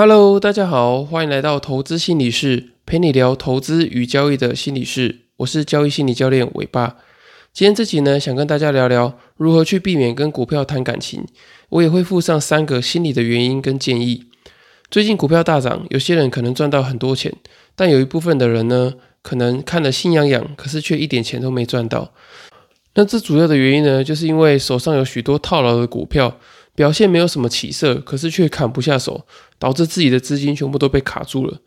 Hello，大家好，欢迎来到投资心理室，陪你聊投资与交易的心理室。我是交易心理教练伟爸。今天这集呢，想跟大家聊聊如何去避免跟股票谈感情。我也会附上三个心理的原因跟建议。最近股票大涨，有些人可能赚到很多钱，但有一部分的人呢，可能看得心痒痒，可是却一点钱都没赚到。那这主要的原因呢，就是因为手上有许多套牢的股票。表现没有什么起色，可是却砍不下手，导致自己的资金全部都被卡住了。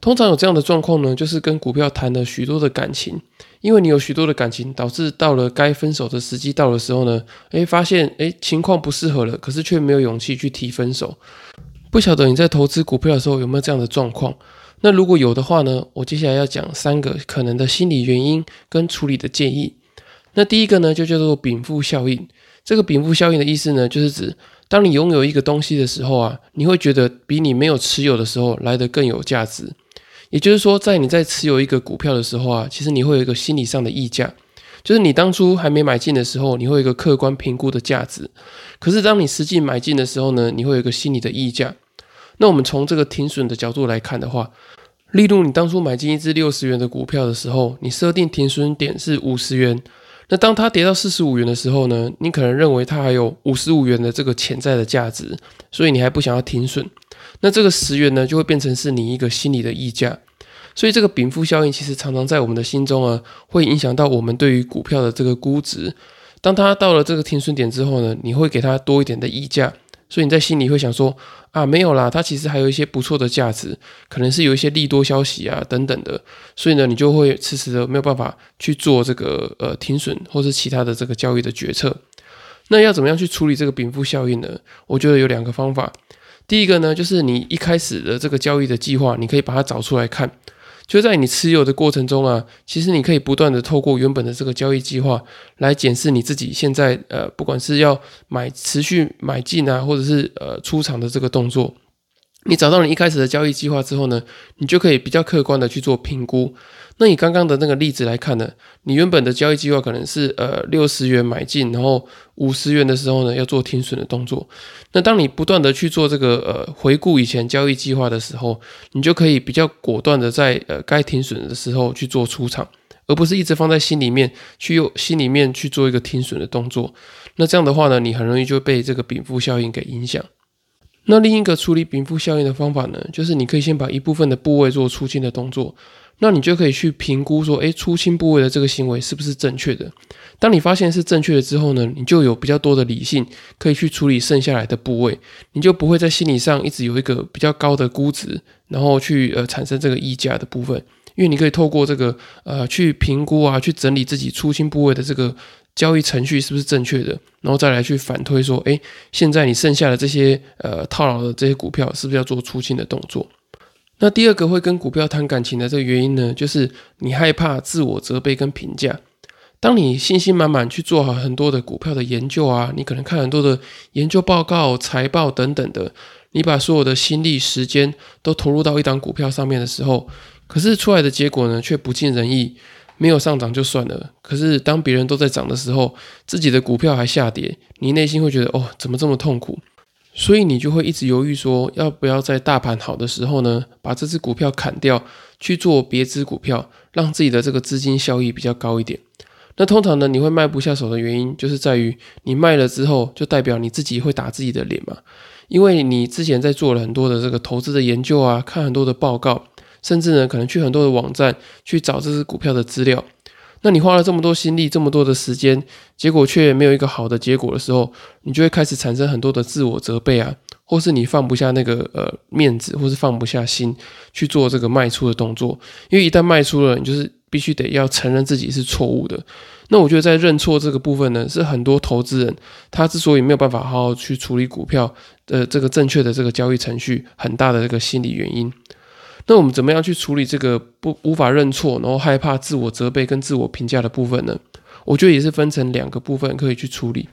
通常有这样的状况呢，就是跟股票谈了许多的感情，因为你有许多的感情，导致到了该分手的时机到的时候呢，诶，发现诶情况不适合了，可是却没有勇气去提分手。不晓得你在投资股票的时候有没有这样的状况？那如果有的话呢，我接下来要讲三个可能的心理原因跟处理的建议。那第一个呢，就叫做禀赋效应。这个禀赋效应的意思呢，就是指当你拥有一个东西的时候啊，你会觉得比你没有持有的时候来得更有价值。也就是说，在你在持有一个股票的时候啊，其实你会有一个心理上的溢价，就是你当初还没买进的时候，你会有一个客观评估的价值。可是当你实际买进的时候呢，你会有一个心理的溢价。那我们从这个停损的角度来看的话，例如你当初买进一只六十元的股票的时候，你设定停损点是五十元。那当它跌到四十五元的时候呢？你可能认为它还有五十五元的这个潜在的价值，所以你还不想要停损。那这个十元呢，就会变成是你一个心理的溢价。所以这个禀赋效应其实常常在我们的心中啊，会影响到我们对于股票的这个估值。当它到了这个停损点之后呢，你会给它多一点的溢价。所以你在心里会想说啊，没有啦，它其实还有一些不错的价值，可能是有一些利多消息啊等等的，所以呢，你就会迟迟的没有办法去做这个呃停损或是其他的这个交易的决策。那要怎么样去处理这个禀赋效应呢？我觉得有两个方法。第一个呢，就是你一开始的这个交易的计划，你可以把它找出来看。就在你持有的过程中啊，其实你可以不断的透过原本的这个交易计划来检视你自己现在呃，不管是要买持续买进啊，或者是呃出场的这个动作。你找到你一开始的交易计划之后呢，你就可以比较客观的去做评估。那以刚刚的那个例子来看呢，你原本的交易计划可能是呃六十元买进，然后五十元的时候呢要做停损的动作。那当你不断的去做这个呃回顾以前交易计划的时候，你就可以比较果断的在呃该停损的时候去做出场，而不是一直放在心里面去用心里面去做一个停损的动作。那这样的话呢，你很容易就被这个禀赋效应给影响。那另一个处理禀赋效应的方法呢，就是你可以先把一部分的部位做出清的动作，那你就可以去评估说，诶，出清部位的这个行为是不是正确的？当你发现是正确的之后呢，你就有比较多的理性可以去处理剩下来的部位，你就不会在心理上一直有一个比较高的估值，然后去呃产生这个溢价的部分，因为你可以透过这个呃去评估啊，去整理自己出清部位的这个。交易程序是不是正确的？然后再来去反推说，哎，现在你剩下的这些呃套牢的这些股票，是不是要做出清的动作？那第二个会跟股票谈感情的这个原因呢，就是你害怕自我责备跟评价。当你信心满满去做好很多的股票的研究啊，你可能看很多的研究报告、财报等等的，你把所有的心力、时间都投入到一档股票上面的时候，可是出来的结果呢，却不尽人意。没有上涨就算了，可是当别人都在涨的时候，自己的股票还下跌，你内心会觉得哦，怎么这么痛苦？所以你就会一直犹豫说，要不要在大盘好的时候呢，把这只股票砍掉，去做别只股票，让自己的这个资金效益比较高一点。那通常呢，你会卖不下手的原因，就是在于你卖了之后，就代表你自己会打自己的脸嘛，因为你之前在做了很多的这个投资的研究啊，看很多的报告。甚至呢，可能去很多的网站去找这只股票的资料，那你花了这么多心力、这么多的时间，结果却没有一个好的结果的时候，你就会开始产生很多的自我责备啊，或是你放不下那个呃面子，或是放不下心去做这个卖出的动作，因为一旦卖出了，你就是必须得要承认自己是错误的。那我觉得在认错这个部分呢，是很多投资人他之所以没有办法好好去处理股票的这个正确的这个交易程序，很大的这个心理原因。那我们怎么样去处理这个不无法认错，然后害怕自我责备跟自我评价的部分呢？我觉得也是分成两个部分可以去处理。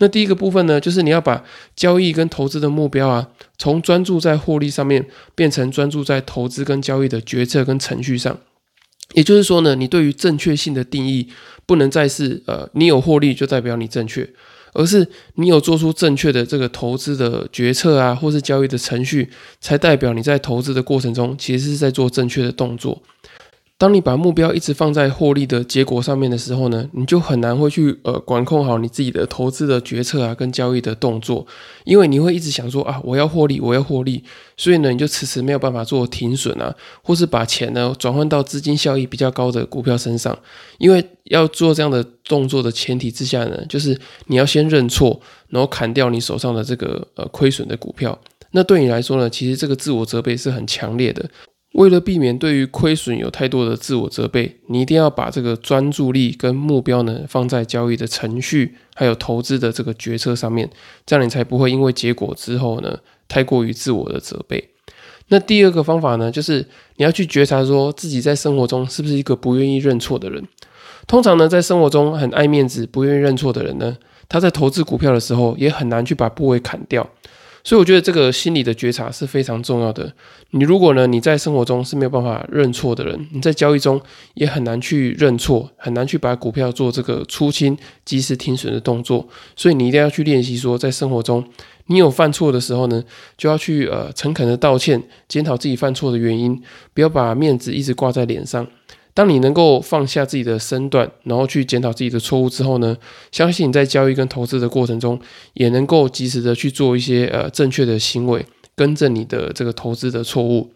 那第一个部分呢，就是你要把交易跟投资的目标啊，从专注在获利上面，变成专注在投资跟交易的决策跟程序上。也就是说呢，你对于正确性的定义，不能再是呃，你有获利就代表你正确，而是你有做出正确的这个投资的决策啊，或是交易的程序，才代表你在投资的过程中其实是在做正确的动作。当你把目标一直放在获利的结果上面的时候呢，你就很难会去呃管控好你自己的投资的决策啊，跟交易的动作，因为你会一直想说啊，我要获利，我要获利，所以呢，你就迟迟没有办法做停损啊，或是把钱呢转换到资金效益比较高的股票身上，因为要做这样的动作的前提之下呢，就是你要先认错，然后砍掉你手上的这个呃亏损的股票，那对你来说呢，其实这个自我责备是很强烈的。为了避免对于亏损有太多的自我责备，你一定要把这个专注力跟目标呢放在交易的程序，还有投资的这个决策上面，这样你才不会因为结果之后呢太过于自我的责备。那第二个方法呢，就是你要去觉察说自己在生活中是不是一个不愿意认错的人。通常呢，在生活中很爱面子、不愿意认错的人呢，他在投资股票的时候也很难去把部位砍掉。所以我觉得这个心理的觉察是非常重要的。你如果呢，你在生活中是没有办法认错的人，你在交易中也很难去认错，很难去把股票做这个出清、及时停损的动作。所以你一定要去练习说，在生活中你有犯错的时候呢，就要去呃诚恳的道歉，检讨自己犯错的原因，不要把面子一直挂在脸上。当你能够放下自己的身段，然后去检讨自己的错误之后呢，相信你在交易跟投资的过程中，也能够及时的去做一些呃正确的行为，更正你的这个投资的错误。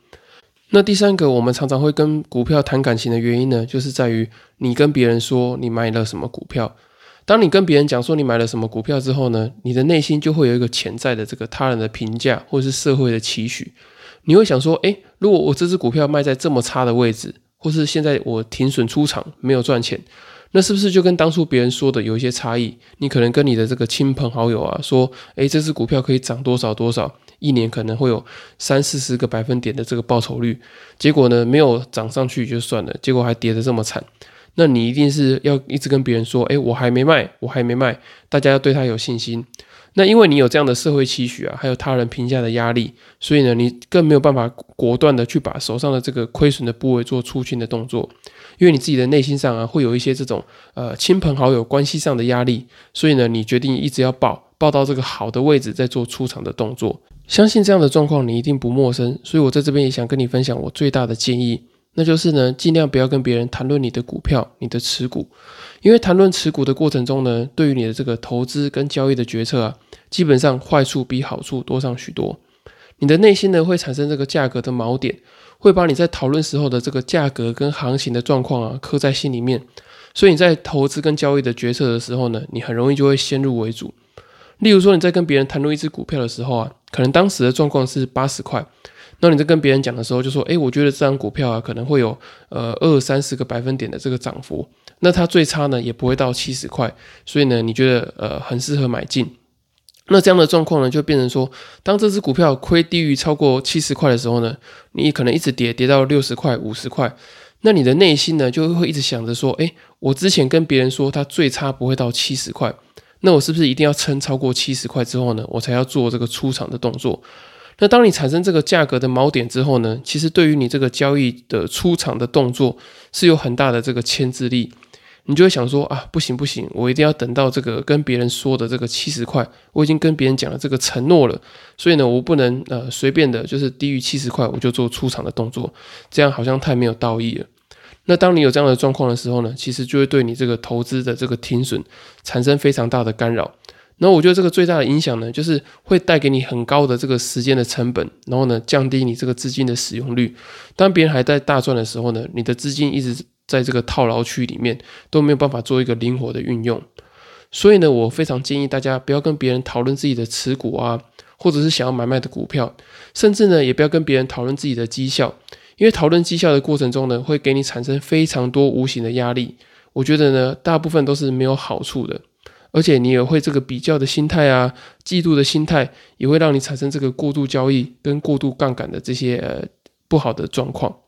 那第三个，我们常常会跟股票谈感情的原因呢，就是在于你跟别人说你买了什么股票。当你跟别人讲说你买了什么股票之后呢，你的内心就会有一个潜在的这个他人的评价，或者是社会的期许。你会想说，诶，如果我这只股票卖在这么差的位置。或是现在我停损出场没有赚钱，那是不是就跟当初别人说的有一些差异？你可能跟你的这个亲朋好友啊说，诶，这只股票可以涨多少多少，一年可能会有三四十个百分点的这个报酬率，结果呢没有涨上去就算了，结果还跌得这么惨，那你一定是要一直跟别人说，诶，我还没卖，我还没卖，大家要对他有信心。那因为你有这样的社会期许啊，还有他人评价的压力，所以呢，你更没有办法果断的去把手上的这个亏损的部位做出清的动作，因为你自己的内心上啊，会有一些这种呃亲朋好友关系上的压力，所以呢，你决定一直要报报到这个好的位置再做出场的动作。相信这样的状况你一定不陌生，所以我在这边也想跟你分享我最大的建议，那就是呢，尽量不要跟别人谈论你的股票、你的持股。因为谈论持股的过程中呢，对于你的这个投资跟交易的决策啊，基本上坏处比好处多上许多。你的内心呢会产生这个价格的锚点，会把你在讨论时候的这个价格跟行情的状况啊刻在心里面。所以你在投资跟交易的决策的时候呢，你很容易就会先入为主。例如说你在跟别人谈论一只股票的时候啊，可能当时的状况是八十块。那你在跟别人讲的时候，就说：“诶，我觉得这张股票啊，可能会有呃二三十个百分点的这个涨幅。那它最差呢，也不会到七十块。所以呢，你觉得呃很适合买进。那这样的状况呢，就变成说，当这只股票亏低于超过七十块的时候呢，你可能一直跌跌到六十块、五十块。那你的内心呢，就会一直想着说：诶，我之前跟别人说它最差不会到七十块，那我是不是一定要撑超过七十块之后呢，我才要做这个出场的动作？”那当你产生这个价格的锚点之后呢，其实对于你这个交易的出场的动作是有很大的这个牵制力，你就会想说啊，不行不行，我一定要等到这个跟别人说的这个七十块，我已经跟别人讲了这个承诺了，所以呢，我不能呃随便的，就是低于七十块我就做出场的动作，这样好像太没有道义了。那当你有这样的状况的时候呢，其实就会对你这个投资的这个停损产生非常大的干扰。那我觉得这个最大的影响呢，就是会带给你很高的这个时间的成本，然后呢，降低你这个资金的使用率。当别人还在大赚的时候呢，你的资金一直在这个套牢区里面，都没有办法做一个灵活的运用。所以呢，我非常建议大家不要跟别人讨论自己的持股啊，或者是想要买卖的股票，甚至呢，也不要跟别人讨论自己的绩效，因为讨论绩效的过程中呢，会给你产生非常多无形的压力。我觉得呢，大部分都是没有好处的。而且你也会这个比较的心态啊，嫉妒的心态，也会让你产生这个过度交易跟过度杠杆的这些呃不好的状况。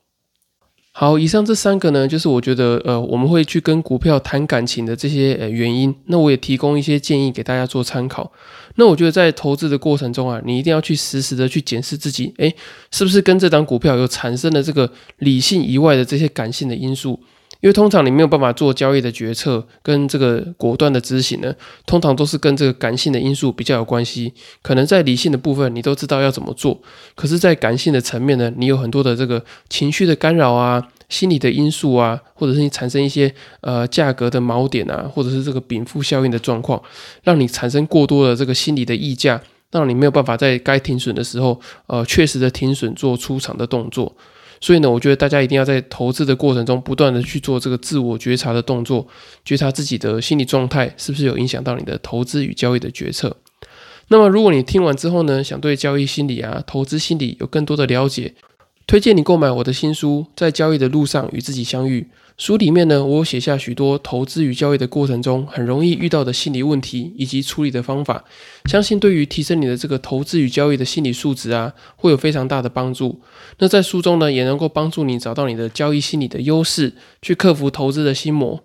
好，以上这三个呢，就是我觉得呃我们会去跟股票谈感情的这些呃原因。那我也提供一些建议给大家做参考。那我觉得在投资的过程中啊，你一定要去实时的去检视自己，诶，是不是跟这档股票有产生了这个理性以外的这些感性的因素？因为通常你没有办法做交易的决策跟这个果断的执行呢，通常都是跟这个感性的因素比较有关系。可能在理性的部分你都知道要怎么做，可是，在感性的层面呢，你有很多的这个情绪的干扰啊。心理的因素啊，或者是你产生一些呃价格的锚点啊，或者是这个禀赋效应的状况，让你产生过多的这个心理的溢价，让你没有办法在该停损的时候，呃，确实的停损做出场的动作。所以呢，我觉得大家一定要在投资的过程中，不断的去做这个自我觉察的动作，觉察自己的心理状态是不是有影响到你的投资与交易的决策。那么，如果你听完之后呢，想对交易心理啊、投资心理有更多的了解。推荐你购买我的新书《在交易的路上与自己相遇》。书里面呢，我写下许多投资与交易的过程中很容易遇到的心理问题以及处理的方法，相信对于提升你的这个投资与交易的心理素质啊，会有非常大的帮助。那在书中呢，也能够帮助你找到你的交易心理的优势，去克服投资的心魔。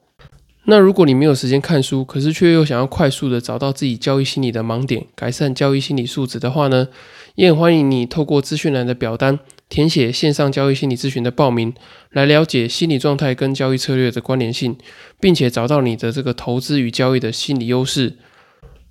那如果你没有时间看书，可是却又想要快速的找到自己交易心理的盲点，改善交易心理素质的话呢，也很欢迎你透过资讯栏的表单。填写线上交易心理咨询的报名，来了解心理状态跟交易策略的关联性，并且找到你的这个投资与交易的心理优势。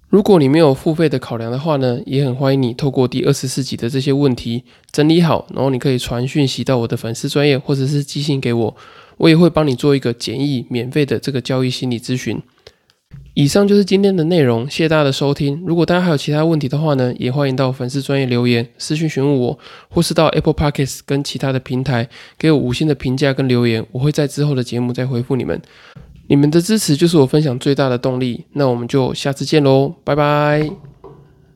如果你没有付费的考量的话呢，也很欢迎你透过第二十四集的这些问题整理好，然后你可以传讯息到我的粉丝专业，或者是寄信给我，我也会帮你做一个简易免费的这个交易心理咨询。以上就是今天的内容，谢谢大家的收听。如果大家还有其他问题的话呢，也欢迎到粉丝专业留言、私信询问我，或是到 Apple Podcasts 跟其他的平台给我五星的评价跟留言，我会在之后的节目再回复你们。你们的支持就是我分享最大的动力。那我们就下次见喽，拜拜。